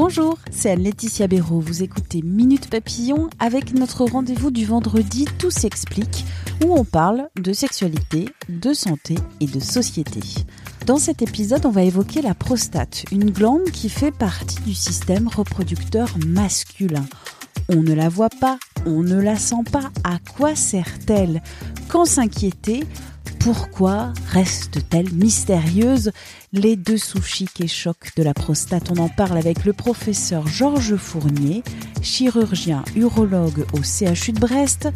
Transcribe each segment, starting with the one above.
Bonjour, c'est Anne-Laetitia Béraud. Vous écoutez Minute Papillon avec notre rendez-vous du vendredi Tout s'explique où on parle de sexualité, de santé et de société. Dans cet épisode, on va évoquer la prostate, une glande qui fait partie du système reproducteur masculin. On ne la voit pas, on ne la sent pas. À quoi sert-elle? Quand s'inquiéter? Pourquoi reste-t-elle mystérieuse? Les dessous chics et chocs de la prostate, on en parle avec le professeur Georges Fournier, chirurgien urologue au CHU de Brest,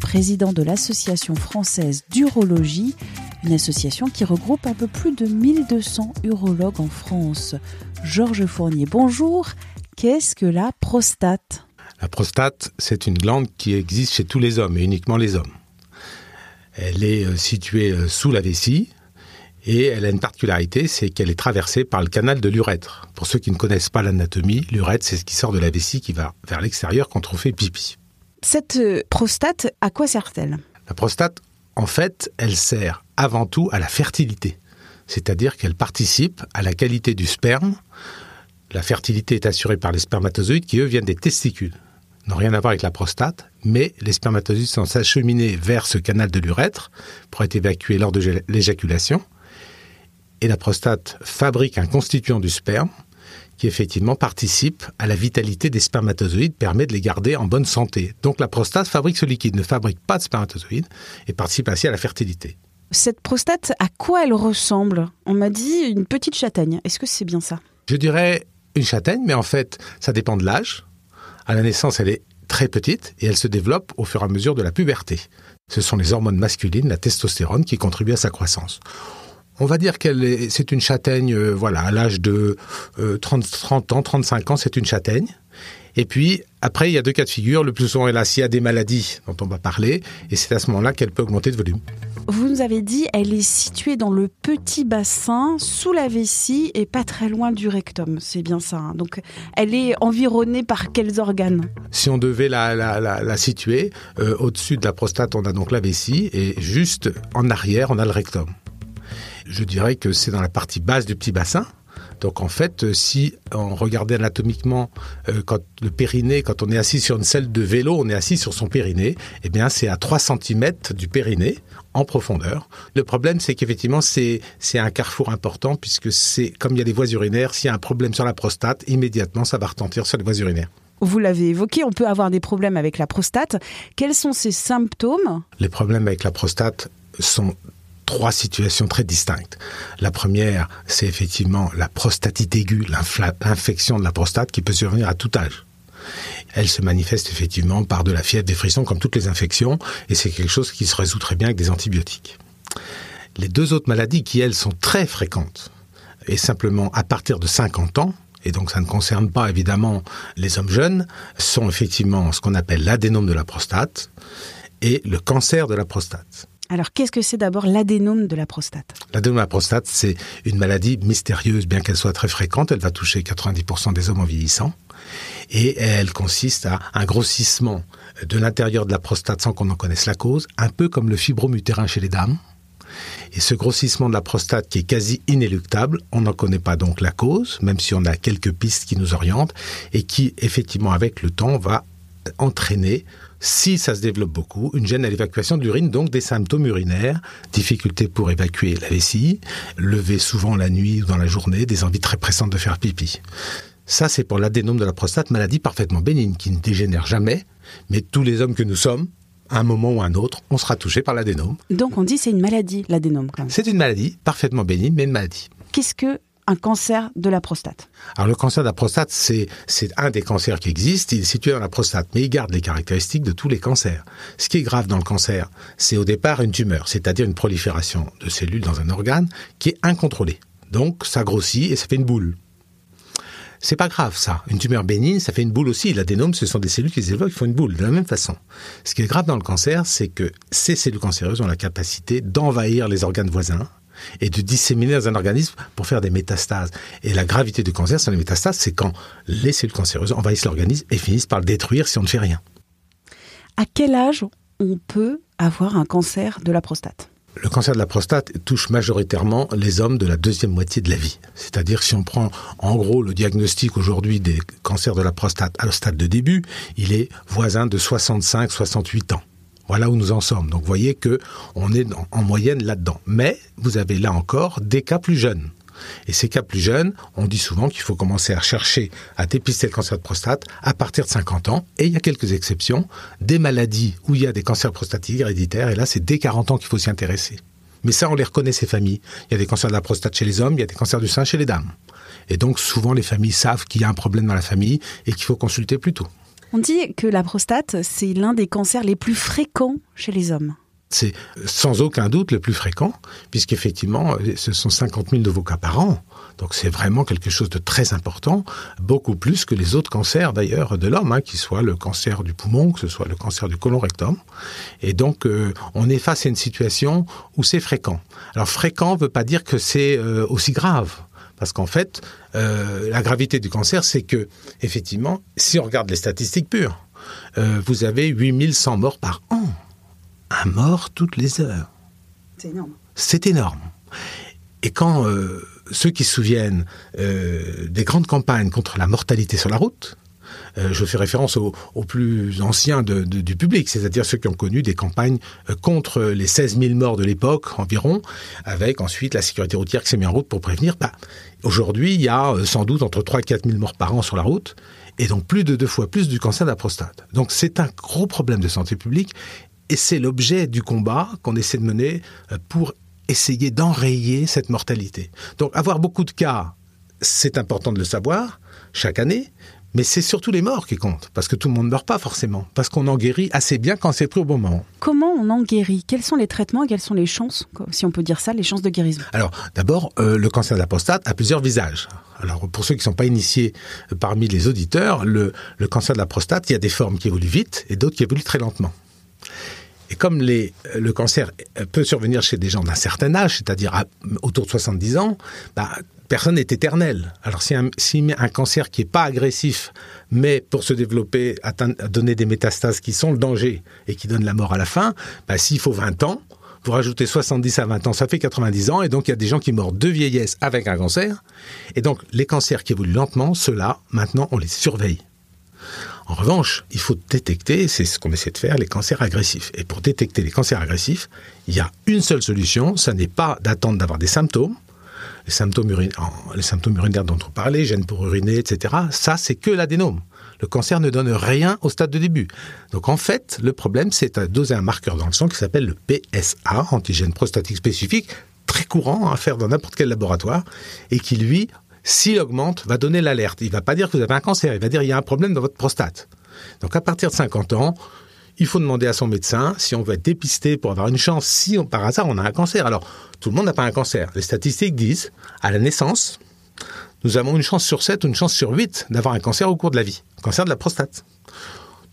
président de l'Association française d'urologie, une association qui regroupe un peu plus de 1200 urologues en France. Georges Fournier, bonjour. Qu'est-ce que la prostate? La prostate, c'est une glande qui existe chez tous les hommes et uniquement les hommes. Elle est euh, située euh, sous la vessie et elle a une particularité, c'est qu'elle est traversée par le canal de l'urètre. Pour ceux qui ne connaissent pas l'anatomie, l'urètre, c'est ce qui sort de la vessie qui va vers l'extérieur quand on fait pipi. Cette euh, prostate, à quoi sert-elle? La prostate, en fait, elle sert avant tout à la fertilité. C'est-à-dire qu'elle participe à la qualité du sperme. La fertilité est assurée par les spermatozoïdes qui, eux, viennent des testicules n'ont rien à voir avec la prostate, mais les spermatozoïdes sont acheminés vers ce canal de l'urètre pour être évacués lors de l'éjaculation. Et la prostate fabrique un constituant du sperme qui effectivement participe à la vitalité des spermatozoïdes, permet de les garder en bonne santé. Donc la prostate fabrique ce liquide, ne fabrique pas de spermatozoïdes et participe ainsi à la fertilité. Cette prostate, à quoi elle ressemble? On m'a dit une petite châtaigne. Est-ce que c'est bien ça? Je dirais une châtaigne, mais en fait, ça dépend de l'âge. À la naissance, elle est très petite et elle se développe au fur et à mesure de la puberté. Ce sont les hormones masculines, la testostérone, qui contribuent à sa croissance. On va dire qu'elle c'est une châtaigne, euh, voilà, à l'âge de 30, euh, 30 ans, 35 ans, c'est une châtaigne. Et puis, après, il y a deux cas de figure. Le plus souvent là s'il y a des maladies dont on va parler, et c'est à ce moment-là qu'elle peut augmenter de volume. Vous nous avez dit, elle est située dans le petit bassin, sous la vessie et pas très loin du rectum. C'est bien ça. Hein. Donc, elle est environnée par quels organes? Si on devait la, situer, euh, au-dessus de la prostate, on a donc la vessie et juste en arrière, on a le rectum. Je dirais que c'est dans la partie basse du petit bassin. Donc en fait, euh, si on regardait anatomiquement euh, quand le périnée, quand on est assis sur une selle de vélo, on est assis sur son périnée, eh bien c'est à 3 cm du périnée en profondeur. Le problème, c'est qu'effectivement, c'est un carrefour important puisque c'est comme il y a les voies urinaires, s'il y a un problème sur la prostate, immédiatement, ça va retentir sur les voies urinaires. Vous l'avez évoqué, on peut avoir des problèmes avec la prostate. Quels sont ces symptômes? Les problèmes avec la prostate sont trois situations très distinctes. La première, c'est effectivement la prostatite aiguë, l'infection de la prostate qui peut survenir à tout âge. Elle se manifeste effectivement par de la fièvre, des frissons, comme toutes les infections, et c'est quelque chose qui se résout très bien avec des antibiotiques. Les deux autres maladies qui, elles, sont très fréquentes, et simplement à partir de 50 ans, et donc ça ne concerne pas évidemment les hommes jeunes, sont effectivement ce qu'on appelle l'adénome de la prostate et le cancer de la prostate. Alors, qu'est-ce que c'est d'abord l'adénome de la prostate? L'adénome de la prostate, c'est une maladie mystérieuse, bien qu'elle soit très fréquente. Elle va toucher 90% des hommes en vieillissant. Et elle consiste à un grossissement de l'intérieur de la prostate sans qu'on en connaisse la cause, un peu comme le fibromutérin chez les dames. Et ce grossissement de la prostate qui est quasi inéluctable, on n'en connaît pas donc la cause, même si on a quelques pistes qui nous orientent, et qui, effectivement, avec le temps, va entraîner si ça se développe beaucoup, une gêne à l'évacuation de l'urine, donc des symptômes urinaires, difficulté pour évacuer la vessie, lever souvent la nuit ou dans la journée, des envies très pressantes de faire pipi. Ça, c'est pour l'adénome de la prostate, maladie parfaitement bénigne, qui ne dégénère jamais, mais tous les hommes que nous sommes, à un moment ou à un autre, on sera touché par l'adénome. Donc on dit c'est une maladie, l'adénome. C'est une maladie, parfaitement bénigne, mais une maladie. Qu'est-ce que un cancer de la prostate Alors le cancer de la prostate, c'est un des cancers qui existent, il est situé dans la prostate, mais il garde les caractéristiques de tous les cancers. Ce qui est grave dans le cancer, c'est au départ une tumeur, c'est-à-dire une prolifération de cellules dans un organe qui est incontrôlée. Donc ça grossit et ça fait une boule. C'est pas grave ça. Une tumeur bénigne, ça fait une boule aussi. L'adénome, ce sont des cellules qui s'évoquent, qui font une boule de la même façon. Ce qui est grave dans le cancer, c'est que ces cellules cancéreuses ont la capacité d'envahir les organes voisins et de disséminer dans un organisme pour faire des métastases. Et la gravité du cancer, c'est les métastases, c'est quand les cellules cancéreuses envahissent l'organisme et finissent par le détruire si on ne fait rien. À quel âge on peut avoir un cancer de la prostate? Le cancer de la prostate touche majoritairement les hommes de la deuxième moitié de la vie. C'est-à-dire si on prend en gros le diagnostic aujourd'hui des cancers de la prostate à le stade de début, il est voisin de 65-68 ans. Voilà où nous en sommes. Donc vous voyez que on est en moyenne là-dedans. Mais vous avez là encore des cas plus jeunes. Et ces cas plus jeunes, on dit souvent qu'il faut commencer à chercher à dépister le cancer de prostate à partir de 50 ans. Et il y a quelques exceptions, des maladies où il y a des cancers prostatiques héréditaires, et là c'est dès 40 ans qu'il faut s'y intéresser. Mais ça, on les reconnaît, ces familles. Il y a des cancers de la prostate chez les hommes, il y a des cancers du sein chez les dames. Et donc souvent les familles savent qu'il y a un problème dans la famille et qu'il faut consulter plus tôt. On dit que la prostate, c'est l'un des cancers les plus fréquents chez les hommes. C'est sans aucun doute le plus fréquent, puisqu'effectivement, ce sont 50 000 nouveaux cas par an. Donc c'est vraiment quelque chose de très important, beaucoup plus que les autres cancers d'ailleurs de l'homme, hein, qu'il soit le cancer du poumon, que ce soit le cancer du côlon rectum. Et donc euh, on est face à une situation où c'est fréquent. Alors fréquent ne veut pas dire que c'est euh, aussi grave. Parce qu'en fait, euh, la gravité du cancer, c'est que, effectivement, si on regarde les statistiques pures, vous avez 8100 morts par an un mort toutes les heures. C'est énorme. C'est énorme. Et quand euh, ceux qui se souviennent euh, des grandes campagnes contre la mortalité sur la route, euh, je fais référence aux, plus anciens du public, c'est-à-dire ceux qui ont connu des campagnes contre les 16 000 morts de l'époque environ, avec ensuite la sécurité routière qui s'est mise en route pour prévenir. Bah, Aujourd'hui, il y a sans doute entre 3 et 4 000 morts par an sur la route, et donc plus de deux fois plus du cancer de la prostate. Donc c'est un gros problème de santé publique, et c'est l'objet du combat qu'on essaie de mener euh, pour essayer d'enrayer cette mortalité. Donc avoir beaucoup de cas, c'est important de le savoir chaque année, mais c'est surtout les morts qui comptent, parce que tout le monde ne meurt pas forcément, parce qu'on en guérit assez bien quand c'est pris au bon moment. Comment on en guérit? Quels sont les traitements et quelles sont les chances, si on peut dire ça, les chances de guérison? Alors, d'abord, euh, le cancer de la prostate a plusieurs visages. Alors, pour ceux qui ne sont pas initiés euh, parmi les auditeurs, le, le cancer de la prostate, il y a des formes qui évoluent vite et d'autres qui évoluent très lentement. Et comme les, le cancer peut survenir chez des gens d'un certain âge, c'est-à-dire autour de 70 ans, bah, personne n'est éternel. Alors si un, un cancer qui n'est pas agressif, mais pour se développer, donner des métastases qui sont le danger et qui donnent la mort à la fin, bah, s'il faut 20 ans, vous rajoutez 70 à 20 ans, ça fait 90 ans, et donc il y a des gens qui meurent de vieillesse avec un cancer. Et donc les cancers qui évoluent lentement, ceux-là, maintenant, on les surveille. En revanche, il faut détecter, c'est ce qu'on essaie de faire, les cancers agressifs. Et pour détecter les cancers agressifs, il y a une seule solution, ça n'est pas d'attendre d'avoir des symptômes, les symptômes, urinaires, dont on parlait, gêne pour uriner, etc., ça c'est que l'adénome. Le cancer ne donne rien au stade de début. Donc en fait, le problème, c'est de doser un marqueur dans le sang qui s'appelle le PSA, antigène prostatique spécifique, très courant à faire dans n'importe quel laboratoire, et qui lui s'il augmente, va donner l'alerte. Il va pas dire que vous avez un cancer, il va dire qu'il y a un problème dans votre prostate. Donc à partir de 50 ans, il faut demander à son médecin si on veut être dépisté pour avoir une chance, si par hasard on a un cancer. Alors, tout le monde n'a pas un cancer. Les statistiques disent, à la naissance, nous avons une chance sur 7 ou une chance sur 8 d'avoir un cancer au cours de la vie. Cancer de la prostate.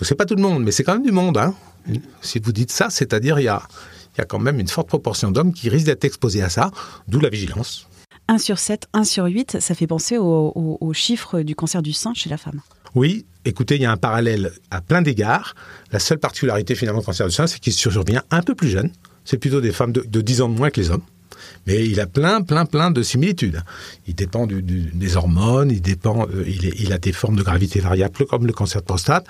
Ce n'est pas tout le monde, mais c'est quand même du monde. Hein. Si vous dites ça, c'est-à-dire il y a, il y a quand même une forte proportion d'hommes qui risquent d'être exposés à ça, d'où la vigilance. 1 sur 7, 1 sur 8, ça fait penser au, chiffre du cancer du sein chez la femme. Oui, écoutez, il y a un parallèle à plein d'égards. La seule particularité finalement du cancer du sein, c'est qu'il survient un peu plus jeune. C'est plutôt des femmes de, 10 ans de moins que les hommes. Mais il a plein, plein, plein de similitudes. Il dépend des hormones, il, dépend, euh, il, a des formes de gravité variables comme le cancer de prostate.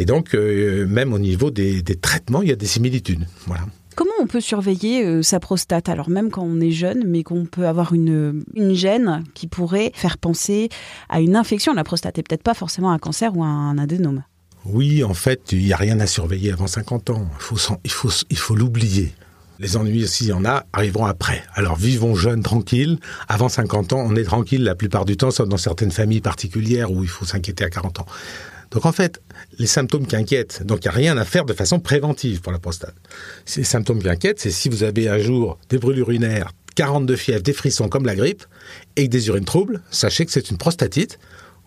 Et donc, euh, même au niveau des, des traitements, il y a des similitudes. Voilà. Comment on peut surveiller euh, sa prostate Alors même quand on est jeune, mais qu'on peut avoir une, une gène qui pourrait faire penser à une infection? De la prostate et peut-être pas forcément un cancer ou un adénome. Oui, en fait, il n'y a rien à surveiller avant 50 ans. Il faut, il faut, il faut l'oublier. Les ennuis, s'il y en a, arriveront après. Alors vivons jeunes, tranquilles. Avant 50 ans, on est tranquille la plupart du temps, sauf dans certaines familles particulières où il faut s'inquiéter à 40 ans. Donc en fait, les symptômes qui inquiètent, donc il n'y a rien à faire de façon préventive pour la prostate. Ces symptômes qui inquiètent, c'est si vous avez un jour des brûlures urinaires, 42 fièvres, des frissons comme la grippe, et des urines troubles, sachez que c'est une prostatite.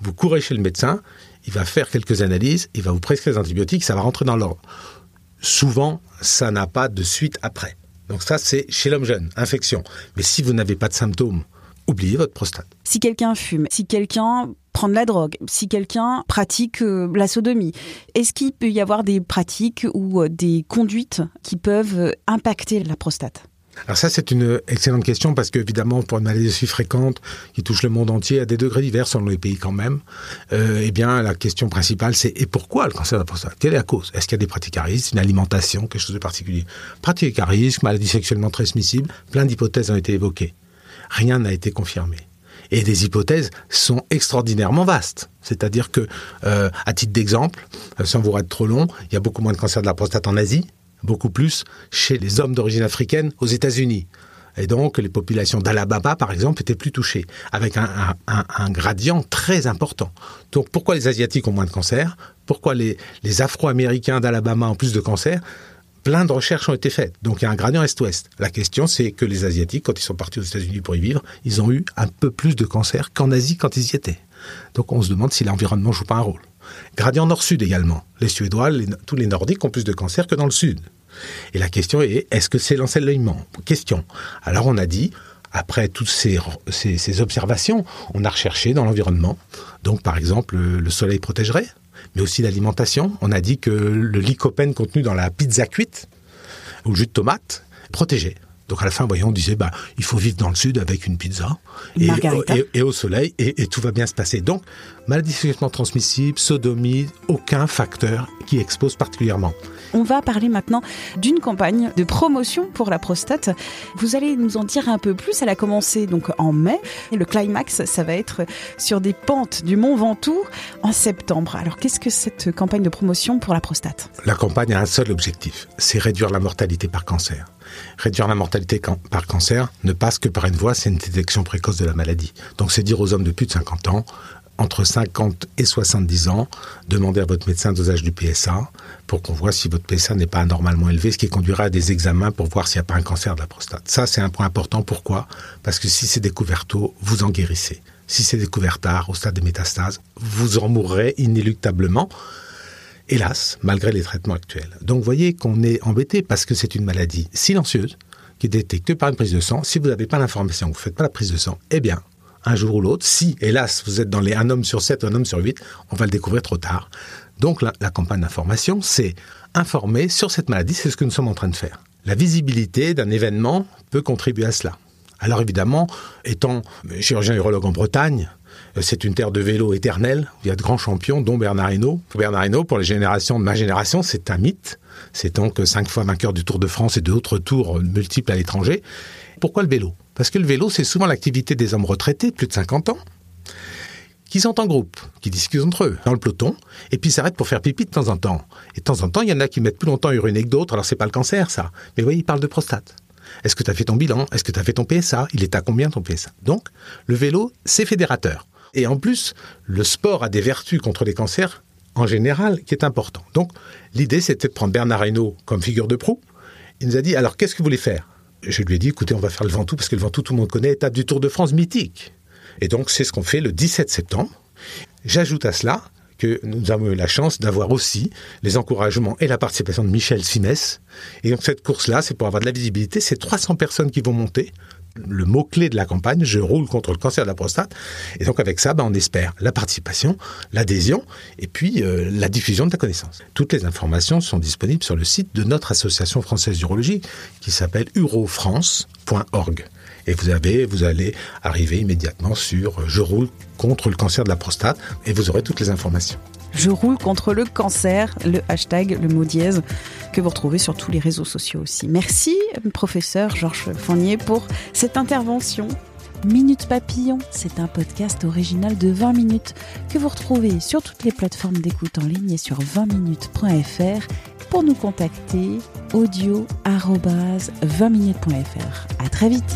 Vous courez chez le médecin, il va faire quelques analyses, il va vous prescrire des antibiotiques, ça va rentrer dans l'ordre. Souvent, ça n'a pas de suite après. Donc ça, c'est chez l'homme jeune, infection. Mais si vous n'avez pas de symptômes, oubliez votre prostate. Si quelqu'un fume, si quelqu'un prend de la drogue, si quelqu'un pratique euh, la sodomie, est-ce qu'il peut y avoir des pratiques ou euh, des conduites qui peuvent euh, impacter la prostate? Alors ça, c'est une excellente question parce qu'évidemment, pour une maladie aussi fréquente qui touche le monde entier à des degrés divers selon les pays quand même, euh, eh bien, la question principale, c'est et pourquoi le cancer de la prostate? Quelle est la cause? Est-ce qu'il y a des pratiques à risque, une alimentation, quelque chose de particulier? Pratiques à risque, maladie sexuellement transmissible, plein d'hypothèses ont été évoquées. Rien n'a été confirmé. Et des hypothèses sont extraordinairement vastes. C'est-à-dire que, euh, à titre d'exemple, euh, sans vous être trop long, il y a beaucoup moins de cancer de la prostate en Asie, beaucoup plus chez les hommes d'origine africaine aux États-Unis. Et donc, les populations d'Alabama, par exemple, étaient plus touchées, avec un, gradient très important. Donc, pourquoi les Asiatiques ont moins de cancer? Pourquoi les, les Afro-Américains d'Alabama ont plus de cancer? Plein de recherches ont été faites. Donc, il y a un gradient est-ouest. La question, c'est que les Asiatiques, quand ils sont partis aux États-Unis pour y vivre, ils ont eu un peu plus de cancer qu'en Asie quand ils y étaient. Donc, on se demande si l'environnement joue pas un rôle. Gradient nord-sud également. Les Suédois, tous les Nordiques ont plus de cancer que dans le sud. Et la question est, est-ce que c'est l'ensoleillement Question. Alors on a dit, après toutes ces, observations, on a recherché dans l'environnement. Donc par exemple, le soleil protégerait, mais aussi l'alimentation. On a dit que le lycopène contenu dans la pizza cuite, ou le jus de tomate, protégeait. Donc à la fin, voyons, on disait, bah, il faut vivre dans le sud avec une pizza et, au soleil et, tout va bien se passer. Donc, maladie sexuellement transmissible, sodomie, aucun facteur qui expose particulièrement. On va parler maintenant d'une campagne de promotion pour la prostate. Vous allez nous en dire un peu plus. Elle a commencé donc en mai. Et le climax, ça va être sur des pentes du Mont Ventoux en septembre. Alors, qu'est-ce que cette campagne de promotion pour la prostate? La campagne a un seul objectif, c'est réduire la mortalité par cancer réduire la mortalité par cancer ne passe que par une voie, c'est une détection précoce de la maladie. Donc c'est dire aux hommes de plus de 50 ans, entre 50 et 70 ans, demandez à votre médecin dosage du PSA pour qu'on voit si votre PSA n'est pas anormalement élevé, ce qui conduira à des examens pour voir s'il n'y a pas un cancer de la prostate. Ça, c'est un point important. Pourquoi? Parce que si c'est découvert tôt, vous en guérissez. Si c'est découvert tard, au stade des métastases, vous en mourrez inéluctablement hélas, malgré les traitements actuels. Donc vous voyez qu'on est embêté parce que c'est une maladie silencieuse qui est détectée par une prise de sang. Si vous n'avez pas l'information, vous ne faites pas la prise de sang, eh bien, un jour ou l'autre, si, hélas, vous êtes dans les un homme sur sept, un homme sur huit, on va le découvrir trop tard. Donc la, la campagne d'information, c'est informer sur cette maladie, c'est ce que nous sommes en train de faire. La visibilité d'un événement peut contribuer à cela. Alors évidemment, étant chirurgien urologue en Bretagne, c'est une terre de vélo éternelle, il y a de grands champions, dont Bernard Hinault. Bernard Hinault, pour les générations de ma génération, c'est un mythe. C'est donc cinq fois vainqueur du Tour de France et d'autres tours multiples à l'étranger. Pourquoi le vélo? Parce que le vélo, c'est souvent l'activité des hommes retraités, plus de 50 ans, qui sont en groupe, qui discutent entre eux, dans le peloton, et puis s'arrêtent pour faire pipi de temps en temps. Et de temps en temps, il y en a qui mettent plus longtemps à uriner que d'autres, alors c'est pas le cancer, ça. Mais vous voyez, ils parlent de prostate. Est-ce que tu as fait ton bilan? Est-ce que tu as fait ton PSA Il est à combien ton PSA Donc, le vélo, c'est fédérateur. Et en plus, le sport a des vertus contre les cancers en général qui est important. Donc, l'idée, c'était de prendre Bernard Hinault comme figure de proue. Il nous a dit, alors, qu'est-ce que vous voulez faire? Je lui ai dit, écoutez, on va faire le Ventoux, parce que le Ventoux, tout le monde connaît, étape du Tour de France mythique. Et donc, c'est ce qu'on fait le 17 septembre. J'ajoute à cela que nous avons eu la chance d'avoir aussi les encouragements et la participation de Michel Simès. Et donc cette course-là, c'est pour avoir de la visibilité. C'est 300 personnes qui vont monter le mot-clé de la campagne, je roule contre le cancer de la prostate. Et donc avec ça, ben, on espère la participation, l'adhésion et puis euh, la diffusion de la connaissance. Toutes les informations sont disponibles sur le site de notre association française d'urologie qui s'appelle urofrance.org. Et vous avez, vous allez arriver immédiatement sur euh, Je roule contre le cancer de la prostate et vous aurez toutes les informations. Je roule contre le cancer, le hashtag, le mot dièse, que vous retrouvez sur tous les réseaux sociaux aussi. Merci, professeur Georges Fournier, pour cette intervention. Minute Papillon, c'est un podcast original de 20 minutes que vous retrouvez sur toutes les plateformes d'écoute en ligne et sur 20minutes.fr pour nous contacter audio 20minutes.fr. À très vite.